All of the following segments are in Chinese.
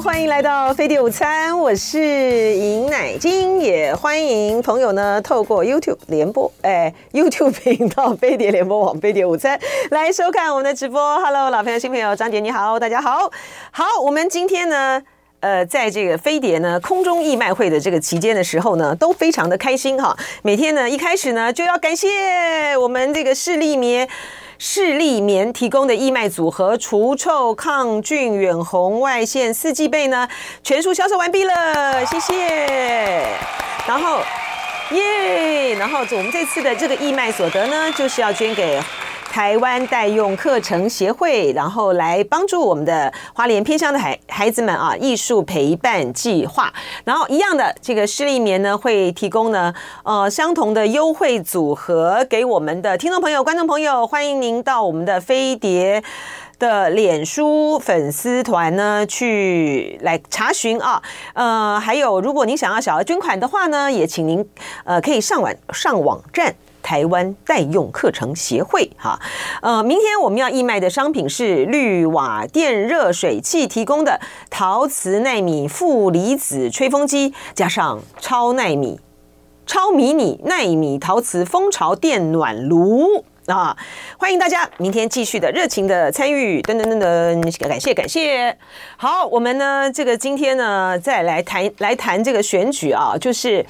欢迎来到飞碟午餐，我是尹乃菁，也欢迎朋友呢透过 YouTube 联播，哎，YouTube 频道飞碟联播网飞碟午餐来收看我们的直播。Hello，老朋友、新朋友，张姐你好，大家好，好，我们今天呢，呃，在这个飞碟呢空中义卖会的这个期间的时候呢，都非常的开心哈。每天呢一开始呢就要感谢我们这个视力棉。视力棉提供的义卖组合，除臭、抗菌、远红外线四季被呢，全数销售完毕了，谢谢。然后，耶！然后我们这次的这个义卖所得呢，就是要捐给。台湾代用课程协会，然后来帮助我们的花莲偏乡的孩孩子们啊，艺术陪伴计划。然后一样的这个视力棉呢，会提供呢呃相同的优惠组合给我们的听众朋友、观众朋友。欢迎您到我们的飞碟的脸书粉丝团呢去来查询啊。呃，还有如果您想要小额捐款的话呢，也请您呃可以上网上网站。台湾代用课程协会，哈，呃，明天我们要义卖的商品是绿瓦电热水器提供的陶瓷奈米负离子吹风机，加上超奈米、超迷你奈米陶瓷蜂巢电暖炉啊！欢迎大家明天继续的热情的参与，噔噔噔噔，感谢感谢。好，我们呢，这个今天呢，再来谈来谈这个选举啊，就是。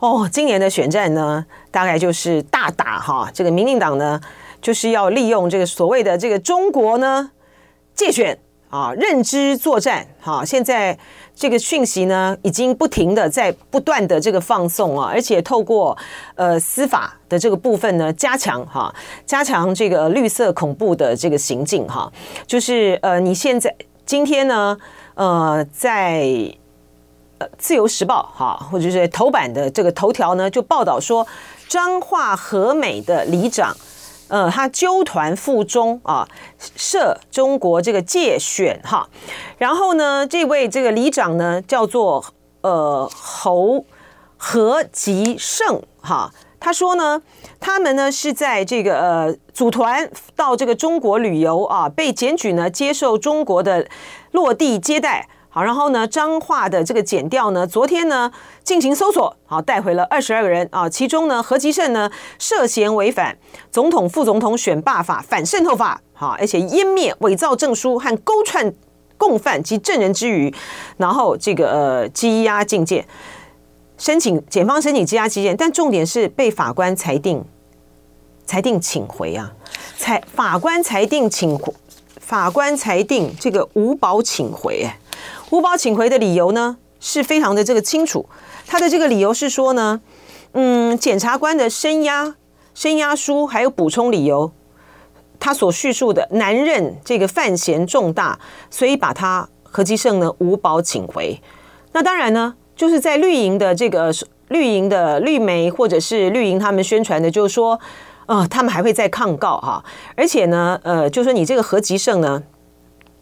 哦，今年的选战呢，大概就是大打哈，这个民进党呢，就是要利用这个所谓的这个中国呢介选啊，认知作战哈。现在这个讯息呢，已经不停的在不断的这个放送啊，而且透过呃司法的这个部分呢，加强哈，加强这个绿色恐怖的这个行径哈，就是呃，你现在今天呢，呃，在。呃，《自由时报》哈，或者是头版的这个头条呢，就报道说，彰化和美的里长，呃，他纠团附中啊，涉中国这个界选哈，然后呢，这位这个里长呢，叫做呃侯何吉胜哈，他说呢，他们呢是在这个呃组团到这个中国旅游啊，被检举呢接受中国的落地接待。好，然后呢，彰化的这个检调呢，昨天呢进行搜索，好，带回了二十二个人啊，其中呢何吉胜呢涉嫌违反总统副总统选罢法反渗透法，好，而且湮灭伪造证书和勾串共犯及证人之余，然后这个呃羁押禁见，申请检方申请羁押禁见，但重点是被法官裁定裁定请回啊，裁法官裁定请回法官裁定这个无保请回，哎。无保请回的理由呢，是非常的这个清楚。他的这个理由是说呢，嗯，检察官的声押、声押书还有补充理由，他所叙述的难认这个犯嫌重大，所以把他何基胜呢无保请回。那当然呢，就是在绿营的这个绿营的绿媒或者是绿营他们宣传的，就是说，呃，他们还会再抗告哈，而且呢，呃，就说你这个何吉胜呢。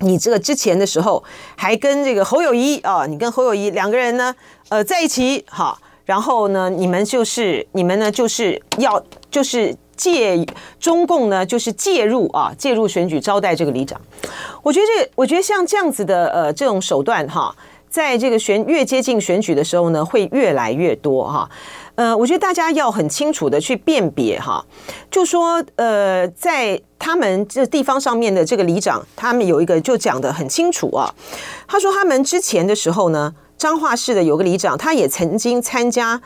你这个之前的时候还跟这个侯友宜啊，你跟侯友宜两个人呢，呃，在一起好，然后呢，你们就是你们呢，就是要就是借中共呢，就是介入啊，介入选举招待这个里长。我觉得这，我觉得像这样子的呃这种手段哈，在这个选越接近选举的时候呢，会越来越多哈。呃，我觉得大家要很清楚的去辨别哈，就说呃，在他们这地方上面的这个里长，他们有一个就讲得很清楚啊。他说他们之前的时候呢，彰化市的有个里长，他也曾经参加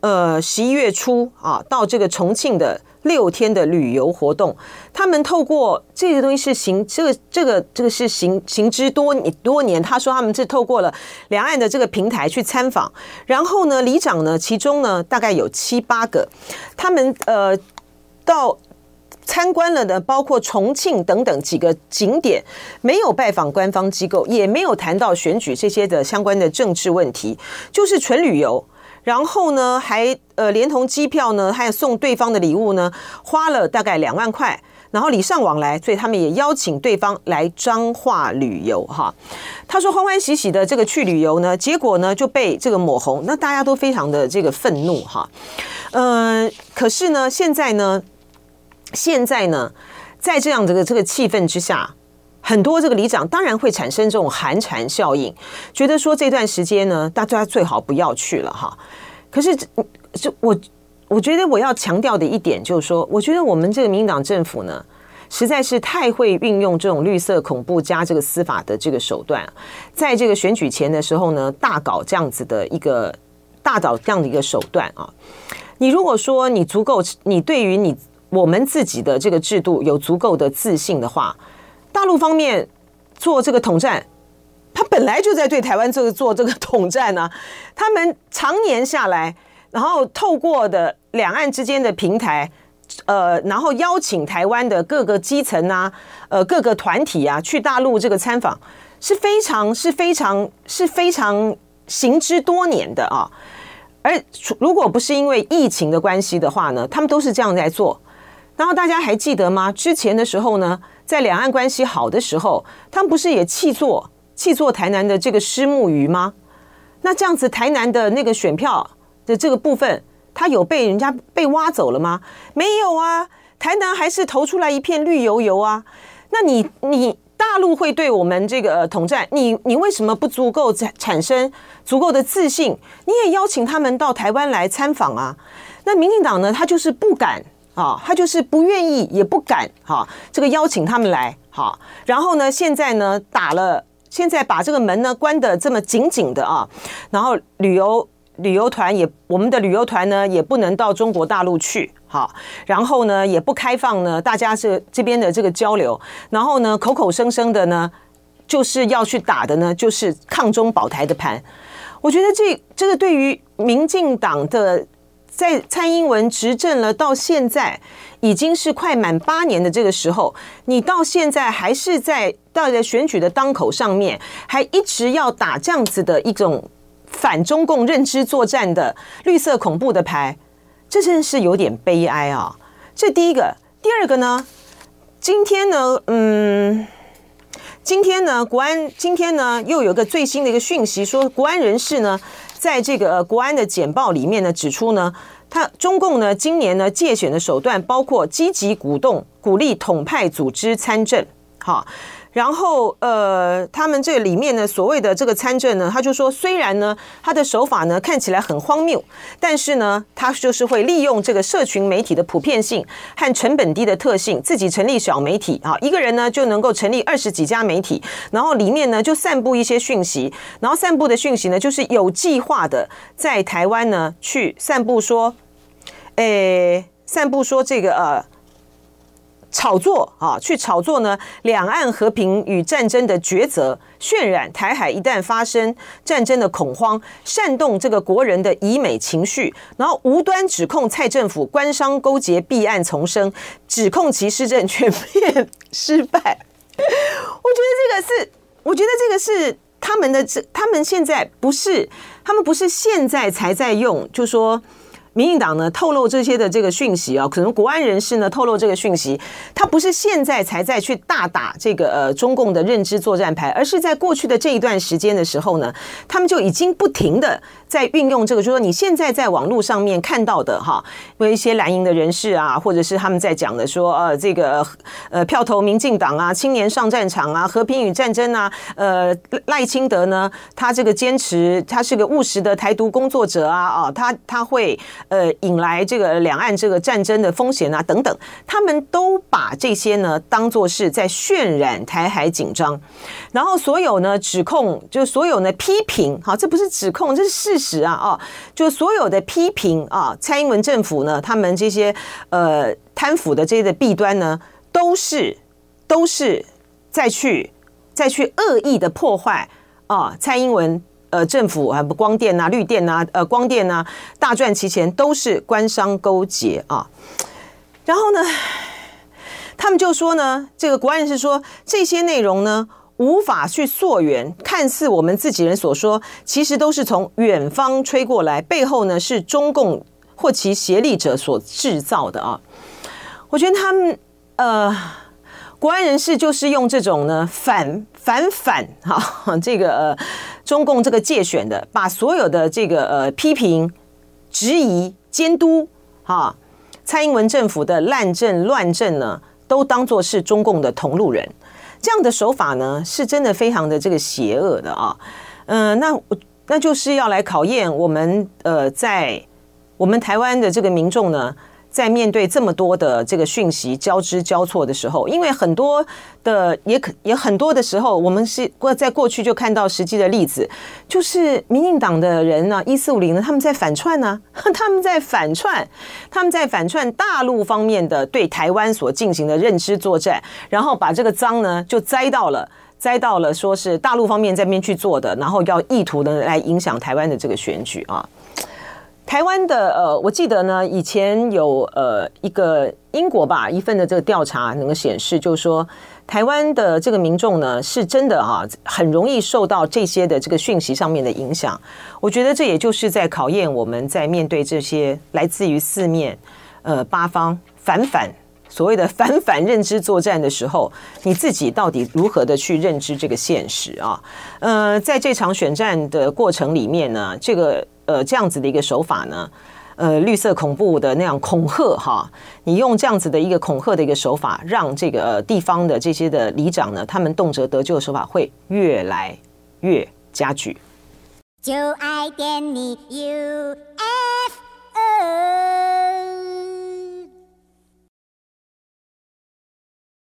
呃十一月初啊到这个重庆的。六天的旅游活动，他们透过这个东西是行这个这个这个是行行之多多年。他说他们是透过了两岸的这个平台去参访，然后呢，里长呢，其中呢大概有七八个，他们呃到参观了的，包括重庆等等几个景点，没有拜访官方机构，也没有谈到选举这些的相关的政治问题，就是纯旅游。然后呢，还呃连同机票呢，还有送对方的礼物呢，花了大概两万块，然后礼尚往来，所以他们也邀请对方来彰化旅游哈。他说欢欢喜喜的这个去旅游呢，结果呢就被这个抹红，那大家都非常的这个愤怒哈。嗯、呃，可是呢，现在呢，现在呢，在这样的这个气氛之下。很多这个里长当然会产生这种寒蝉效应，觉得说这段时间呢，大家最好不要去了哈。可是，就我我觉得我要强调的一点就是说，我觉得我们这个民党政府呢，实在是太会运用这种绿色恐怖加这个司法的这个手段，在这个选举前的时候呢，大搞这样子的一个大搞这样的一个手段啊。你如果说你足够，你对于你我们自己的这个制度有足够的自信的话。大陆方面做这个统战，他本来就在对台湾这个做这个统战呢。他们常年下来，然后透过的两岸之间的平台，呃，然后邀请台湾的各个基层啊，呃，各个团体啊，去大陆这个参访，是非常是非常是非常行之多年的啊。而如果不是因为疫情的关系的话呢，他们都是这样在做。然后大家还记得吗？之前的时候呢？在两岸关系好的时候，他们不是也弃做弃做台南的这个虱目鱼吗？那这样子，台南的那个选票的这个部分，他有被人家被挖走了吗？没有啊，台南还是投出来一片绿油油啊。那你你大陆会对我们这个统战，你你为什么不足够产产生足够的自信？你也邀请他们到台湾来参访啊？那民进党呢，他就是不敢。啊，他就是不愿意，也不敢哈，这个邀请他们来哈。然后呢，现在呢打了，现在把这个门呢关得这么紧紧的啊。然后旅游旅游团也，我们的旅游团呢也不能到中国大陆去哈。然后呢也不开放呢，大家是这边的这个交流。然后呢口口声声的呢就是要去打的呢，就是抗中保台的盘。我觉得这这个对于民进党的。在蔡英文执政了到现在，已经是快满八年的这个时候，你到现在还是在到在选举的当口上面，还一直要打这样子的一种反中共认知作战的绿色恐怖的牌，这真是有点悲哀啊！这第一个，第二个呢？今天呢，嗯，今天呢，国安今天呢又有个最新的一个讯息，说国安人士呢。在这个国安的简报里面呢，指出呢，他中共呢今年呢借选的手段包括积极鼓动、鼓励统派组织参政，好。然后，呃，他们这里面呢，所谓的这个参政呢，他就说，虽然呢，他的手法呢看起来很荒谬，但是呢，他就是会利用这个社群媒体的普遍性和成本低的特性，自己成立小媒体啊，一个人呢就能够成立二十几家媒体，然后里面呢就散布一些讯息，然后散布的讯息呢就是有计划的在台湾呢去散布说，诶，散布说这个呃。炒作啊，去炒作呢，两岸和平与战争的抉择，渲染台海一旦发生战争的恐慌，煽动这个国人的疑美情绪，然后无端指控蔡政府官商勾结、弊案丛生，指控其施政全面失败。我觉得这个是，我觉得这个是他们的这，他们现在不是，他们不是现在才在用，就说。民进党呢透露这些的这个讯息啊，可能国安人士呢透露这个讯息，他不是现在才在去大打这个呃中共的认知作战牌，而是在过去的这一段时间的时候呢，他们就已经不停的在运用这个，就是说你现在在网络上面看到的哈，有一些蓝营的人士啊，或者是他们在讲的说呃这个呃票投民进党啊，青年上战场啊，和平与战争啊，呃赖清德呢，他这个坚持他是个务实的台独工作者啊啊，他他会。呃，引来这个两岸这个战争的风险啊，等等，他们都把这些呢当作是在渲染台海紧张，然后所有呢指控，就所有呢批评，好，这不是指控，这是事实啊，哦，就所有的批评啊，蔡英文政府呢，他们这些呃贪腐的这些的弊端呢，都是都是再去再去恶意的破坏啊，蔡英文。呃，政府啊，不光电啊，绿电啊，呃，光电啊，大赚其钱，都是官商勾结啊。然后呢，他们就说呢，这个国安人士说，这些内容呢，无法去溯源，看似我们自己人所说，其实都是从远方吹过来，背后呢是中共或其协力者所制造的啊。我觉得他们呃，国安人士就是用这种呢反反反哈，这个呃。中共这个介选的，把所有的这个呃批评、质疑、监督，哈，蔡英文政府的烂政乱政呢，都当作是中共的同路人。这样的手法呢，是真的非常的这个邪恶的啊。嗯、呃，那那就是要来考验我们呃，在我们台湾的这个民众呢。在面对这么多的这个讯息交织交错的时候，因为很多的也可也很多的时候，我们是过在过去就看到实际的例子，就是民进党的人呢，一四五零呢，他们在反串呢，他们在反串，他们在反串大陆方面的对台湾所进行的认知作战，然后把这个脏呢就栽到了栽到了说是大陆方面这边去做的，然后要意图的来影响台湾的这个选举啊。台湾的呃，我记得呢，以前有呃一个英国吧一份的这个调查能够显示，就是说台湾的这个民众呢，是真的啊，很容易受到这些的这个讯息上面的影响。我觉得这也就是在考验我们在面对这些来自于四面呃八方反反所谓的反反认知作战的时候，你自己到底如何的去认知这个现实啊？呃，在这场选战的过程里面呢，这个。呃，这样子的一个手法呢，呃，绿色恐怖的那样恐吓哈，你用这样子的一个恐吓的一个手法，让这个地方的这些的里长呢，他们动辄得救的手法会越来越加剧。就爱点你 U F